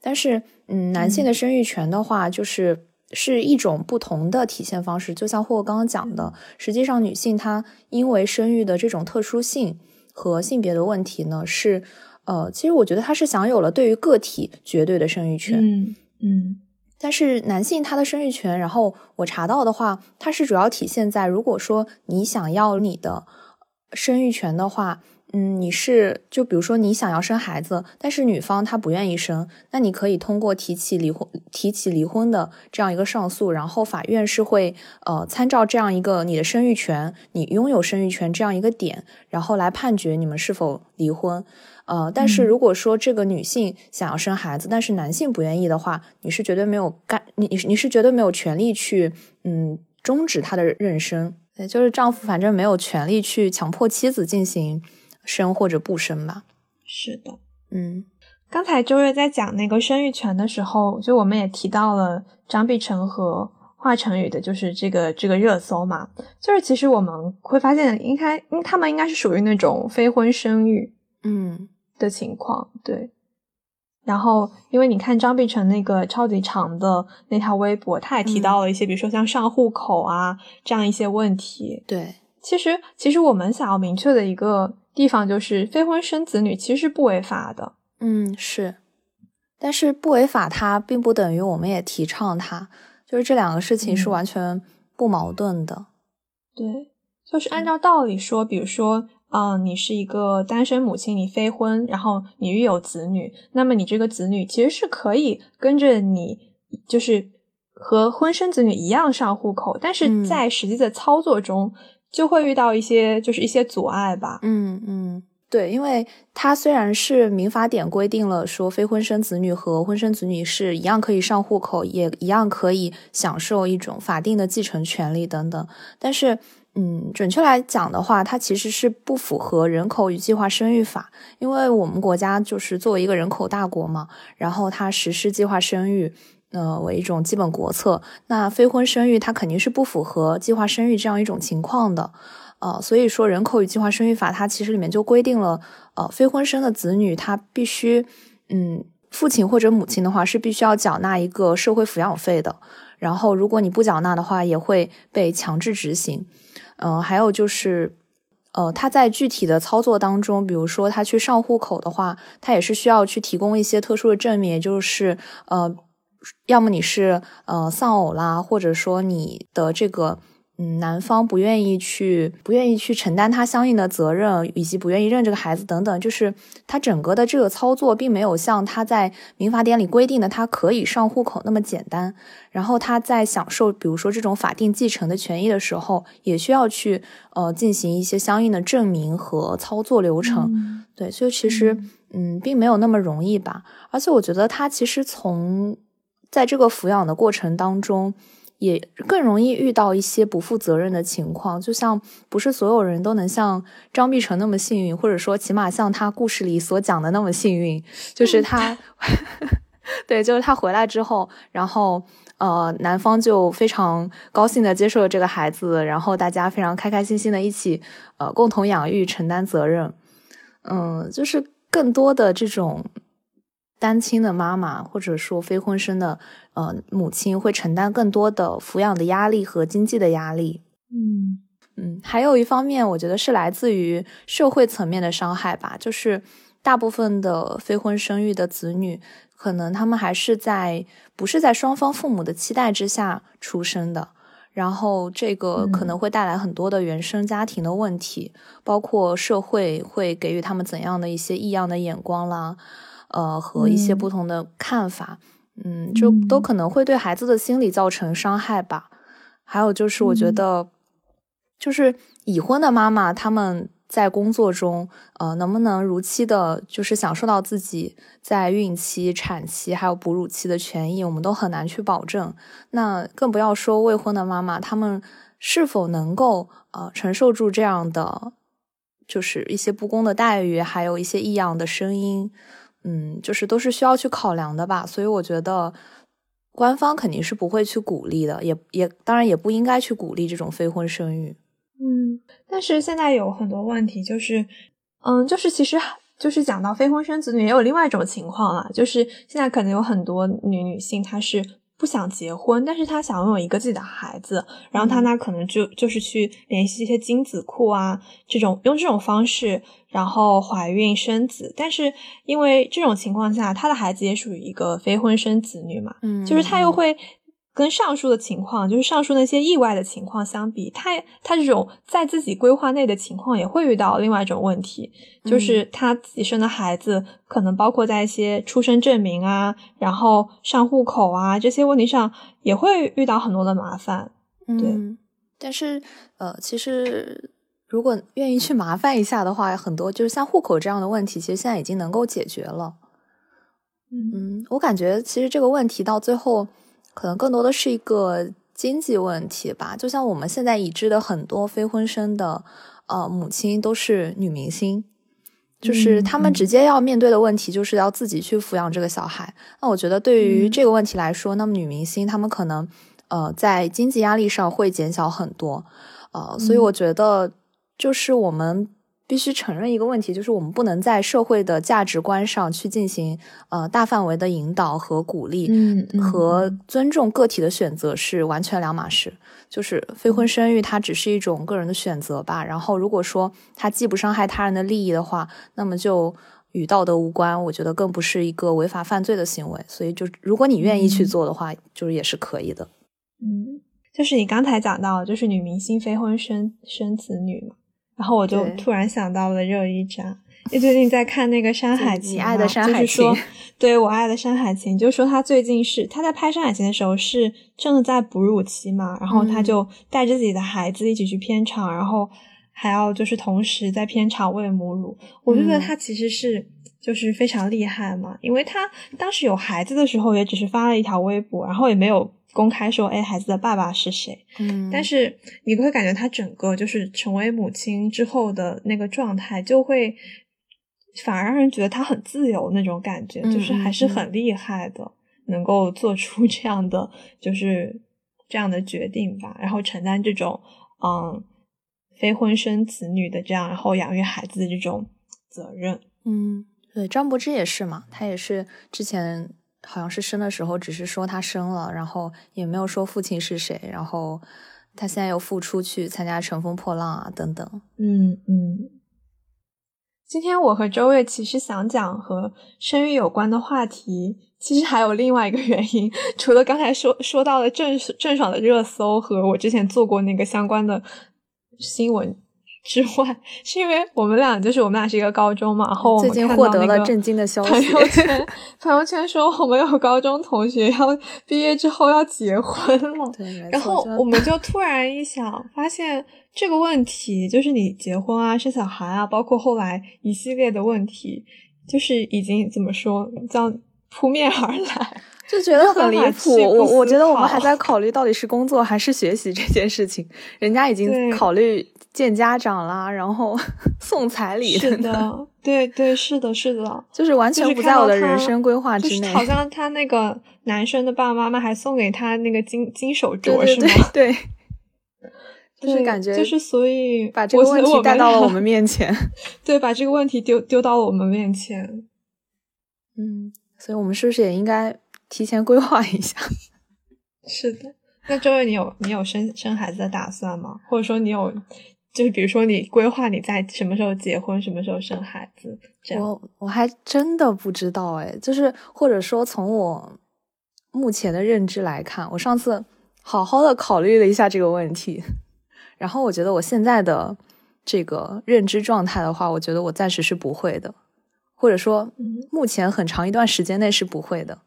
Speaker 2: 但是，嗯，男性的生育权的话，就是是一种不同的体现方式。就像霍刚刚讲的，实际上女性她因为生育的这种特殊性和性别的问题呢，是呃，其实我觉得他是享有了对于个体绝对的生育权。
Speaker 1: 嗯嗯。
Speaker 2: 但是男性他的生育权，然后我查到的话，它是主要体现在，如果说你想要你的生育权的话，嗯，你是就比如说你想要生孩子，但是女方她不愿意生，那你可以通过提起离婚、提起离婚的这样一个上诉，然后法院是会呃参照这样一个你的生育权、你拥有生育权这样一个点，然后来判决你们是否离婚。呃，但是如果说这个女性想要生孩子，但是男性不愿意的话，你是绝对没有干，你你你是绝对没有权利去，嗯，终止她的妊娠。对，就是丈夫反正没有权利去强迫妻子进行生或者不生吧。
Speaker 1: 是的，
Speaker 2: 嗯，
Speaker 1: 刚才周月在讲那个生育权的时候，就我们也提到了张碧晨和华晨宇的，就是这个这个热搜嘛，就是其实我们会发现，应该，因他们应该是属于那种非婚生育，
Speaker 2: 嗯。
Speaker 1: 的情况对，然后因为你看张碧晨那个超级长的那条微博，他也提到了一些，比如说像上户口啊这样一些问题。
Speaker 2: 对，
Speaker 1: 其实其实我们想要明确的一个地方就是，非婚生子女其实是不违法的。
Speaker 2: 嗯，是，但是不违法，它并不等于我们也提倡它，就是这两个事情是完全不矛盾的。
Speaker 1: 对，就是按照道理说，比如说。嗯，你是一个单身母亲，你非婚，然后你育有子女，那么你这个子女其实是可以跟着你，就是和婚生子女一样上户口，但是在实际的操作中就会遇到一些就是一些阻碍吧。
Speaker 2: 嗯嗯，对，因为它虽然是民法典规定了说非婚生子女和婚生子女是一样可以上户口，也一样可以享受一种法定的继承权利等等，但是。嗯，准确来讲的话，它其实是不符合人口与计划生育法，因为我们国家就是作为一个人口大国嘛，然后它实施计划生育，呃，为一种基本国策。那非婚生育它肯定是不符合计划生育这样一种情况的，呃，所以说人口与计划生育法它其实里面就规定了，呃，非婚生的子女他必须，嗯，父亲或者母亲的话是必须要缴纳一个社会抚养费的，然后如果你不缴纳的话，也会被强制执行。嗯，还有就是，呃，他在具体的操作当中，比如说他去上户口的话，他也是需要去提供一些特殊的证明，也就是呃，要么你是呃丧偶啦，或者说你的这个。嗯，男方不愿意去，不愿意去承担他相应的责任，以及不愿意认这个孩子等等，就是他整个的这个操作，并没有像他在民法典里规定的，他可以上户口那么简单。然后他在享受，比如说这种法定继承的权益的时候，也需要去呃进行一些相应的证明和操作流程。对，所以其实嗯，并没有那么容易吧。而且我觉得他其实从在这个抚养的过程当中。也更容易遇到一些不负责任的情况。就像不是所有人都能像张碧晨那么幸运，或者说起码像他故事里所讲的那么幸运，就是他，对，就是他回来之后，然后。呃，男方就非常高兴的接受了这个孩子，然后大家非常开开心心的一起，呃，共同养育、承担责任。嗯，就是更多的这种单亲的妈妈，或者说非婚生的呃母亲，会承担更多的抚养的压力和经济的压力。
Speaker 1: 嗯
Speaker 2: 嗯，还有一方面，我觉得是来自于社会层面的伤害吧，就是大部分的非婚生育的子女。可能他们还是在不是在双方父母的期待之下出生的，然后这个可能会带来很多的原生家庭的问题，包括社会会给予他们怎样的一些异样的眼光啦，呃，和一些不同的看法，嗯，就都可能会对孩子的心理造成伤害吧。还有就是，我觉得就是已婚的妈妈他们。在工作中，呃，能不能如期的，就是享受到自己在孕期、产期还有哺乳期的权益，我们都很难去保证。那更不要说未婚的妈妈，她们是否能够呃承受住这样的，就是一些不公的待遇，还有一些异样的声音，嗯，就是都是需要去考量的吧。所以我觉得，官方肯定是不会去鼓励的，也也当然也不应该去鼓励这种非婚生育。
Speaker 1: 嗯，但是现在有很多问题，就是，嗯，就是其实就是讲到非婚生子女，也有另外一种情况啊，就是现在可能有很多女女性，她是不想结婚，但是他想拥有一个自己的孩子，然后他呢可能就就是去联系一些精子库啊，这种用这种方式，然后怀孕生子，但是因为这种情况下，他的孩子也属于一个非婚生子女嘛，
Speaker 2: 嗯，
Speaker 1: 就是他又会。跟上述的情况，就是上述那些意外的情况相比，他他这种在自己规划内的情况，也会遇到另外一种问题，就是他自己生的孩子，可能包括在一些出生证明啊，然后上户口啊这些问题上，也会遇到很多的麻烦。对，
Speaker 2: 但是呃，其实如果愿意去麻烦一下的话，很多就是像户口这样的问题，其实现在已经能够解决了。嗯，我感觉其实这个问题到最后。可能更多的是一个经济问题吧，就像我们现在已知的很多非婚生的呃母亲都是女明星，就是他们直接要面对的问题就是要自己去抚养这个小孩。那我觉得对于这个问题来说，那么女明星她们可能呃在经济压力上会减小很多，呃，所以我觉得就是我们。必须承认一个问题，就是我们不能在社会的价值观上去进行呃大范围的引导和鼓励，
Speaker 1: 嗯，
Speaker 2: 和尊重个体的选择是完全两码事。就是非婚生育，它只是一种个人的选择吧。然后如果说它既不伤害他人的利益的话，那么就与道德无关。我觉得更不是一个违法犯罪的行为。所以就如果你愿意去做的话，就是也是可以的。
Speaker 1: 嗯，就是你刚才讲到，就是女明星非婚生生子女嘛。然后我就突然想到了热依扎，因为最近在看那个《山海情》，就是说，对我爱的《山海情》，就是说他最近是他在拍《山海情》的时候是正在哺乳期嘛，然后他就带着自己的孩子一起去片场，然后还要就是同时在片场喂母乳。我就觉得他其实是就是非常厉害嘛，因为他当时有孩子的时候也只是发了一条微博，然后也没有。公开说，哎，孩子的爸爸是谁？
Speaker 2: 嗯，
Speaker 1: 但是你会感觉他整个就是成为母亲之后的那个状态，就会反而让人觉得他很自由那种感觉，就是还是很厉害的，能够做出这样的就是这样的决定吧，然后承担这种嗯非婚生子女的这样，然后养育孩子的这种责任。
Speaker 2: 嗯，对，张柏芝也是嘛，他也是之前。好像是生的时候，只是说他生了，然后也没有说父亲是谁。然后他现在又复出去参加《乘风破浪》啊，等等。
Speaker 1: 嗯嗯。今天我和周月其实想讲和生育有关的话题，其实还有另外一个原因，除了刚才说说到的郑郑爽的热搜和我之前做过那个相关的新闻。之外，是因为我们俩就是我们俩是一个高中嘛，然后
Speaker 2: 最近获得了震惊的消息，
Speaker 1: 朋友圈朋友圈说我们有高中同学要毕业之后要结婚了，
Speaker 2: 对，
Speaker 1: 然后我们就突然一想，发现这个问题就是你结婚啊、生小孩啊，包括后来一系列的问题，就是已经怎么说叫扑面而来。
Speaker 2: 就觉得很离谱。我我觉得我们还在考虑到底是工作还是学习这件事情，人家已经考虑见家长啦，然后 送彩礼。
Speaker 1: 是的，对对，是的，是的，
Speaker 2: 就是完全不在我的人生规划之内。
Speaker 1: 好像他那个男生的爸爸妈妈还送给他那个金金手镯，
Speaker 2: 是
Speaker 1: 吗？
Speaker 2: 对。就是感觉，
Speaker 1: 就是所以
Speaker 2: 把这个问题带到了我们面前，
Speaker 1: 对，把这个问题丢丢到了我们面前，
Speaker 2: 嗯，所以我们是不是也应该提前规划一下？
Speaker 1: 是的，那周月你有你有生生孩子的打算吗？或者说你有，就是比如说你规划你在什么时候结婚，什么时候生孩子？这样，
Speaker 2: 我我还真的不知道哎，就是或者说从我目前的认知来看，我上次好好的考虑了一下这个问题。然后我觉得我现在的这个认知状态的话，我觉得我暂时是不会的，或者说目前很长一段时间内是不会的。嗯，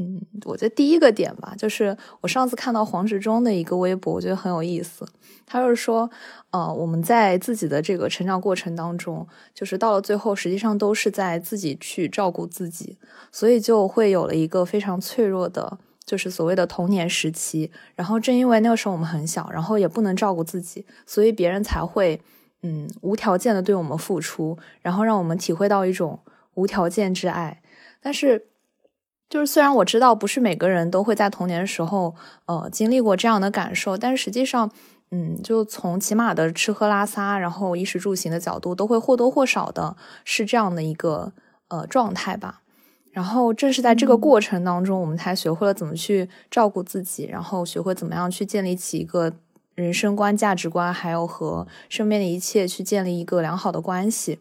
Speaker 2: 嗯我觉得第一个点吧，就是我上次看到黄执中的一个微博，我觉得很有意思。他就是说，呃，我们在自己的这个成长过程当中，就是到了最后，实际上都是在自己去照顾自己，所以就会有了一个非常脆弱的。就是所谓的童年时期，然后正因为那个时候我们很小，然后也不能照顾自己，所以别人才会嗯无条件的对我们付出，然后让我们体会到一种无条件之爱。但是，就是虽然我知道不是每个人都会在童年的时候呃经历过这样的感受，但是实际上，嗯，就从起码的吃喝拉撒，然后衣食住行的角度，都会或多或少的是这样的一个呃状态吧。然后正是在这个过程当中，我们才学会了怎么去照顾自己，然后学会怎么样去建立起一个人生观、价值观，还有和身边的一切去建立一个良好的关系。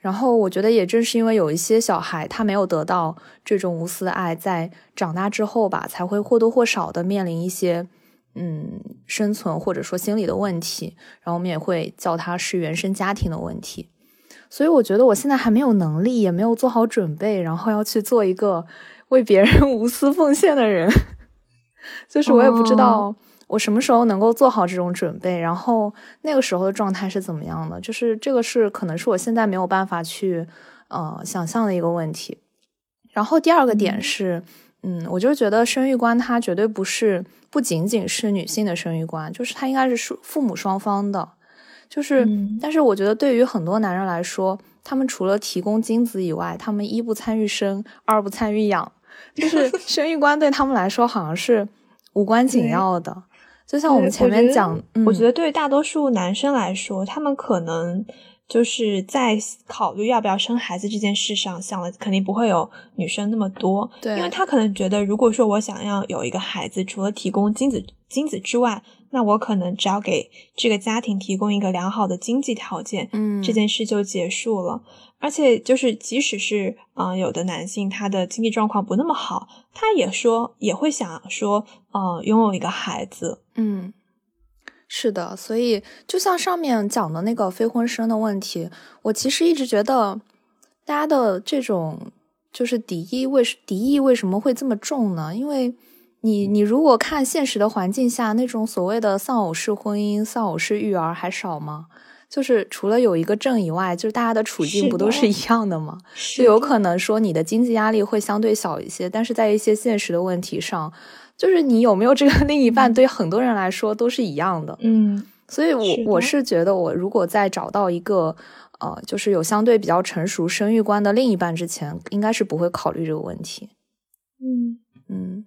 Speaker 2: 然后我觉得，也正是因为有一些小孩他没有得到这种无私的爱，在长大之后吧，才会或多或少的面临一些嗯生存或者说心理的问题。然后我们也会叫他是原生家庭的问题。所以我觉得我现在还没有能力，也没有做好准备，然后要去做一个为别人 无私奉献的人。就是我也不知道我什么时候能够做好这种准备，然后那个时候的状态是怎么样的。就是这个是可能是我现在没有办法去呃想象的一个问题。然后第二个点是，嗯，我就觉得生育观它绝对不是不仅仅是女性的生育观，就是它应该是父母双方的。就是，但是我觉得对于很多男人来说，他们除了提供精子以外，他们一不参与生，二不参与养，就是生育观对他们来说好像是无关紧要的。就像我们前面讲，
Speaker 1: 我觉得对于大多数男生来说，他们可能就是在考虑要不要生孩子这件事上想的肯定不会有女生那么多，
Speaker 2: 对，
Speaker 1: 因为他可能觉得，如果说我想要有一个孩子，除了提供精子精子之外，那我可能只要给这个家庭提供一个良好的经济条件，
Speaker 2: 嗯，
Speaker 1: 这件事就结束了。而且就是，即使是嗯，有的男性他的经济状况不那么好，他也说也会想说，嗯，拥有一个孩子。
Speaker 2: 嗯，是的。所以就像上面讲的那个非婚生的问题，我其实一直觉得大家的这种就是敌意为敌意为什么会这么重呢？因为。你你如果看现实的环境下，那种所谓的丧偶式婚姻、丧偶式育儿还少吗？就是除了有一个证以外，就是大家的处境不都是一样的吗？就有可能说你的经济压力会相对小一些，但是在一些现实的问题上，就是你有没有这个 另一半，对很多人来说都是一样的。
Speaker 1: 嗯，
Speaker 2: 所以我我是觉得，我如果在找到一个呃，就是有相对比较成熟生育观的另一半之前，应该是不会考虑这个问题。
Speaker 1: 嗯
Speaker 2: 嗯。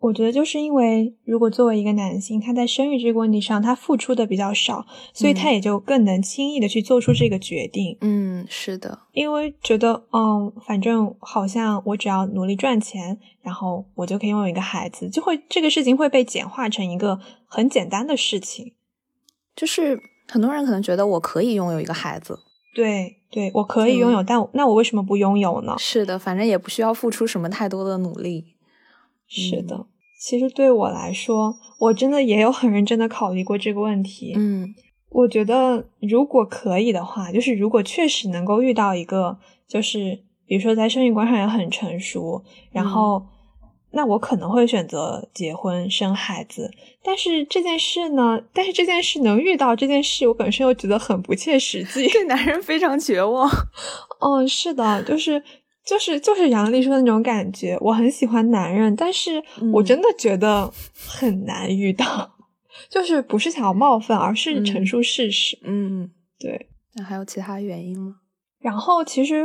Speaker 1: 我觉得就是因为，如果作为一个男性，他在生育这个问题上，他付出的比较少，所以他也就更能轻易的去做出这个决定。
Speaker 2: 嗯，是的，
Speaker 1: 因为觉得，嗯，反正好像我只要努力赚钱，然后我就可以拥有一个孩子，就会这个事情会被简化成一个很简单的事情。
Speaker 2: 就是很多人可能觉得我可以拥有一个孩子，
Speaker 1: 对，对我可以拥有，但那我为什么不拥有呢？
Speaker 2: 是的，反正也不需要付出什么太多的努力。
Speaker 1: 是的，其实对我来说，我真的也有很认真的考虑过这个问题。
Speaker 2: 嗯，
Speaker 1: 我觉得如果可以的话，就是如果确实能够遇到一个，就是比如说在生育观上也很成熟，然后那我可能会选择结婚生孩子。但是这件事呢，但是这件事能遇到这件事，我本身又觉得很不切实际，
Speaker 2: 对男人非常绝望。
Speaker 1: 嗯，是的，就是。就是就是杨丽说的那种感觉，我很喜欢男人，但是我真的觉得很难遇到，就是不是想要冒犯，而是陈述事实。
Speaker 2: 嗯，
Speaker 1: 对。
Speaker 2: 那还有其他原因吗？
Speaker 1: 然后其实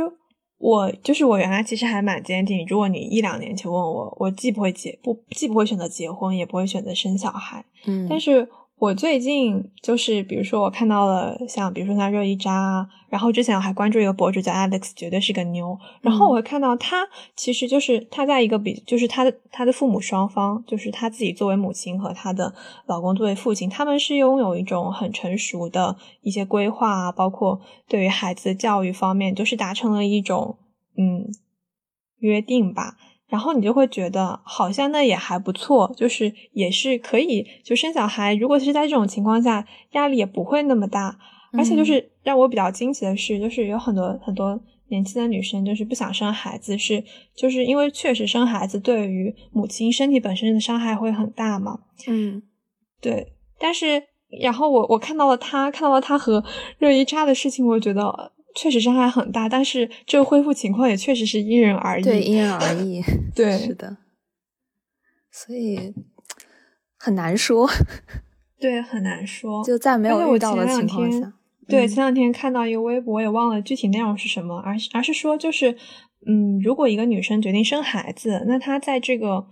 Speaker 1: 我就是我原来其实还蛮坚定，如果你一两年前问我，我既不会结不既不会选择结婚，也不会选择生小孩。
Speaker 2: 嗯，
Speaker 1: 但是。我最近就是，比如说我看到了像，比如说像热依扎，然后之前我还关注一个博主叫 Alex，绝对是个妞。然后我会看到她，其实就是她在一个比，就是她的她的父母双方，就是她自己作为母亲和她的老公作为父亲，他们是拥有一种很成熟的一些规划啊，包括对于孩子的教育方面，就是达成了一种嗯约定吧。然后你就会觉得好像那也还不错，就是也是可以就生小孩。如果是在这种情况下，压力也不会那么大。而且就是让我比较惊奇的是，就是有很多很多年轻的女生就是不想生孩子，是就是因为确实生孩子对于母亲身体本身的伤害会很大嘛。
Speaker 2: 嗯，
Speaker 1: 对。但是然后我我看到了她看到了她和热依扎的事情，我觉得。确实伤害很大，但是这个恢复情况也确实是因人而异。
Speaker 2: 对，因人而异。
Speaker 1: 对，
Speaker 2: 是的。所以很难说。
Speaker 1: 对，很难说。
Speaker 2: 就在没有遇到的情况下。
Speaker 1: 对，前两天看到一个微博，也忘了具体内容是什么，而而是说，就是嗯，如果一个女生决定生孩子，那她在这个，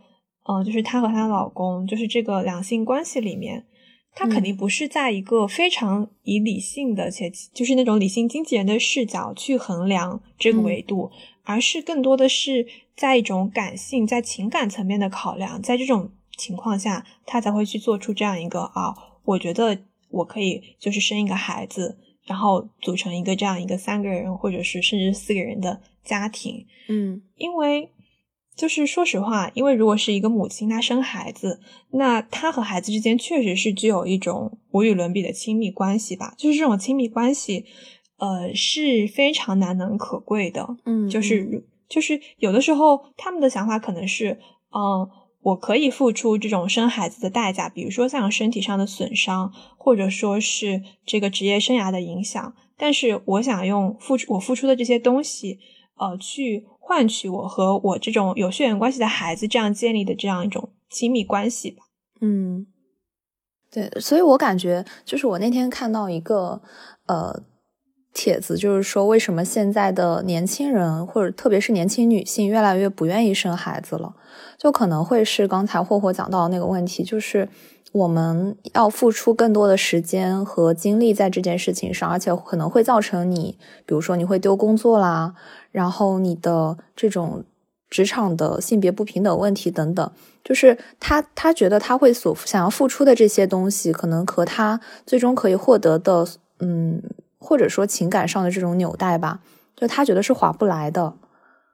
Speaker 1: 呃，就是她和她老公，就是这个两性关系里面。他肯定不是在一个非常以理性的且就是那种理性经纪人的视角去衡量这个维度，而是更多的是在一种感性、在情感层面的考量。在这种情况下，他才会去做出这样一个啊，我觉得我可以就是生一个孩子，然后组成一个这样一个三个人或者是甚至四个人的家庭。
Speaker 2: 嗯，
Speaker 1: 因为。就是说实话，因为如果是一个母亲，她生孩子，那她和孩子之间确实是具有一种无与伦比的亲密关系吧。就是这种亲密关系，呃，是非常难能可贵的。
Speaker 2: 嗯，
Speaker 1: 就是就是有的时候他们的想法可能是，嗯，我可以付出这种生孩子的代价，比如说像身体上的损伤，或者说是这个职业生涯的影响，但是我想用付出我付出的这些东西，呃，去。换取我和我这种有血缘关系的孩子这样建立的这样一种亲密关系吧。
Speaker 2: 嗯，对，所以我感觉就是我那天看到一个呃帖子，就是说为什么现在的年轻人或者特别是年轻女性越来越不愿意生孩子了，就可能会是刚才霍霍讲到的那个问题，就是我们要付出更多的时间和精力在这件事情上，而且可能会造成你，比如说你会丢工作啦。然后你的这种职场的性别不平等问题等等，就是他他觉得他会所想要付出的这些东西，可能和他最终可以获得的，嗯，或者说情感上的这种纽带吧，就他觉得是划不来的，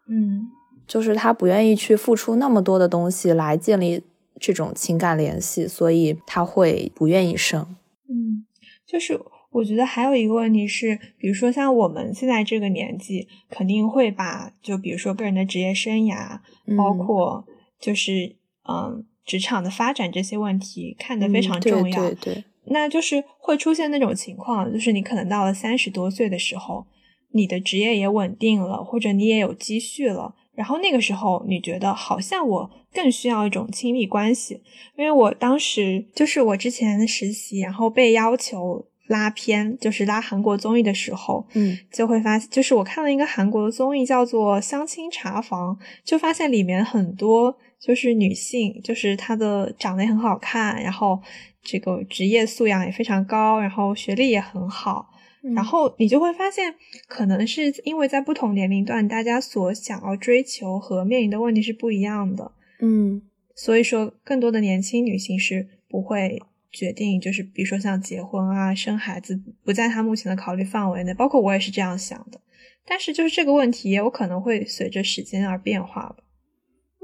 Speaker 1: 嗯，
Speaker 2: 就是他不愿意去付出那么多的东西来建立这种情感联系，所以他会不愿意生，
Speaker 1: 嗯，就是。我觉得还有一个问题是，比如说像我们现在这个年纪，肯定会把就比如说个人的职业生涯，包括就是嗯职场的发展这些问题看得非常重要。
Speaker 2: 对对。
Speaker 1: 那就是会出现那种情况，就是你可能到了三十多岁的时候，你的职业也稳定了，或者你也有积蓄了，然后那个时候你觉得好像我更需要一种亲密关系，因为我当时就是我之前的实习，然后被要求。拉片就是拉韩国综艺的时候，
Speaker 2: 嗯，
Speaker 1: 就会发现，就是我看了一个韩国的综艺，叫做《相亲茶房》，就发现里面很多就是女性，就是她的长得也很好看，然后这个职业素养也非常高，然后学历也很好，然后你就会发现，可能是因为在不同年龄段，大家所想要追求和面临的问题是不一样的，
Speaker 2: 嗯，
Speaker 1: 所以说更多的年轻女性是不会。决定就是，比如说像结婚啊、生孩子，不在她目前的考虑范围内。包括我也是这样想的，但是就是这个问题也有可能会随着时间而变化吧。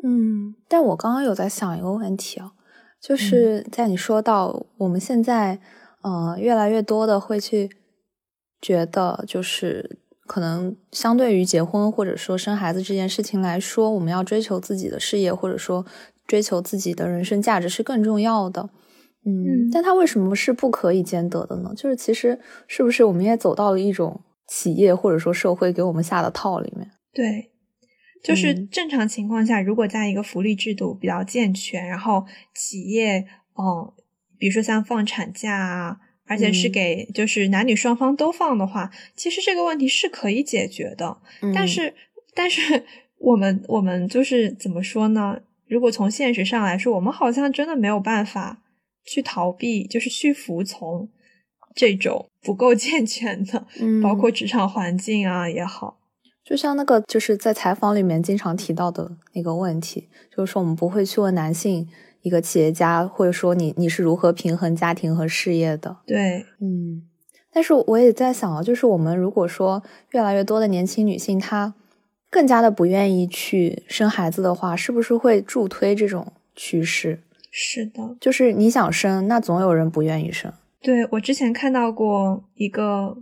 Speaker 2: 嗯，但我刚刚有在想一个问题啊，就是在你说到我们现在，呃，越来越多的会去觉得，就是可能相对于结婚或者说生孩子这件事情来说，我们要追求自己的事业，或者说追求自己的人生价值是更重要的。嗯，但它为什么是不可以兼得的呢？就是其实是不是我们也走到了一种企业或者说社会给我们下的套里面？
Speaker 1: 对，就是正常情况下，如果在一个福利制度比较健全，然后企业，嗯，比如说像放产假啊，而且是给就是男女双方都放的话，其实这个问题是可以解决的。但是，但是我们我们就是怎么说呢？如果从现实上来说，我们好像真的没有办法去逃避，就是去服从这种不够健全的，包括职场环境啊也好。
Speaker 2: 就像那个就是在采访里面经常提到的那个问题，就是说我们不会去问男性一个企业家，或者说你你是如何平衡家庭和事业的。
Speaker 1: 对，
Speaker 2: 嗯。但是我也在想啊，就是我们如果说越来越多的年轻女性她更加的不愿意去生孩子的话，是不是会助推这种趋势？
Speaker 1: 是的，
Speaker 2: 就是你想生，那总有人不愿意生。
Speaker 1: 对我之前看到过一个。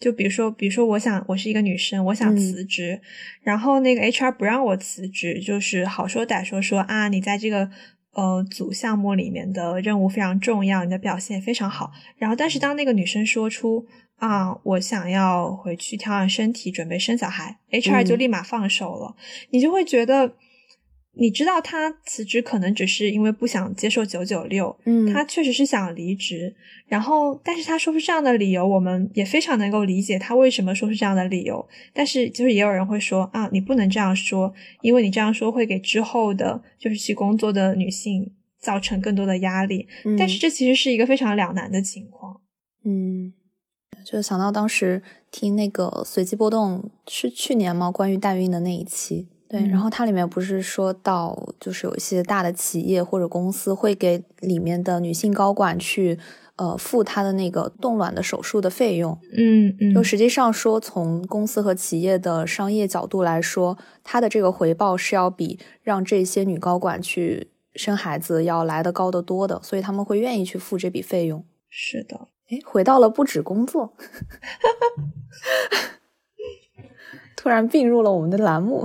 Speaker 1: 就比如说，比如说，我想我是一个女生，我想辞职，然后那个 HR 不让我辞职，就是好说歹说说啊，你在这个呃组项目里面的任务非常重要，你的表现非常好。然后，但是当那个女生说出啊，我想要回去调养身体，准备生小孩，HR 就立马放手了，你就会觉得。你知道他辞职可能只是因为不想接受九九六，
Speaker 2: 嗯，
Speaker 1: 他确实是想离职，然后但是他说出这样的理由，我们也非常能够理解他为什么说出这样的理由。但是就是也有人会说啊，你不能这样说，因为你这样说会给之后的就是去工作的女性造成更多的压力。但是这其实是一个非常两难的情况。
Speaker 2: 嗯，就想到当时听那个随机波动是去年吗？关于代孕的那一期。对，然后它里面不是说到，就是有一些大的企业或者公司会给里面的女性高管去，呃，付她的那个冻卵的手术的费用。
Speaker 1: 嗯嗯。
Speaker 2: 就实际上说，从公司和企业的商业角度来说，它的这个回报是要比让这些女高管去生孩子要来的高得多的，所以他们会愿意去付这笔费用。
Speaker 1: 是的。
Speaker 2: 哎，回到了不止工作，突然并入了我们的栏目。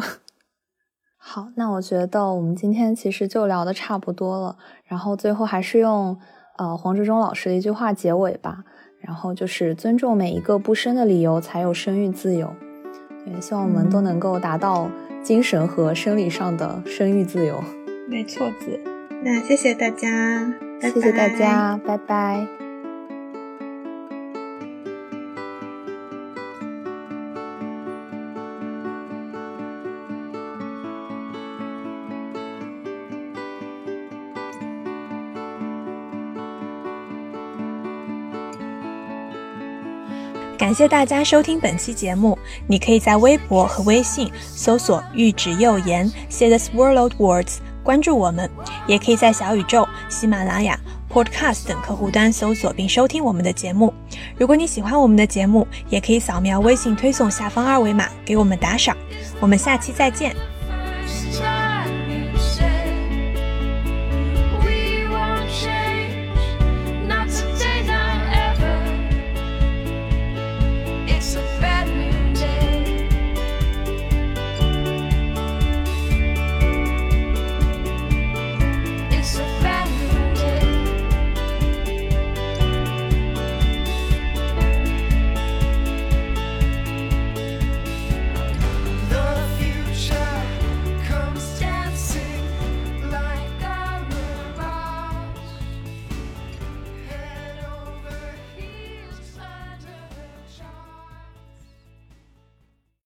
Speaker 2: 好，那我觉得我们今天其实就聊的差不多了。然后最后还是用呃黄志忠老师的一句话结尾吧。然后就是尊重每一个不生的理由，才有生育自由。也希望我们都能够达到精神和生理上的生育自由。
Speaker 1: 没错子，那谢谢大家，
Speaker 2: 谢谢大家，拜拜。
Speaker 1: 感谢大家收听本期节目。你可以在微博和微信搜索“玉指幼言 ”，Say this world words，关注我们；也可以在小宇宙、喜马拉雅、Podcast 等客户端搜索并收听我们的节目。如果你喜欢我们的节目，也可以扫描微信推送下方二维码给我们打赏。我们下期再见。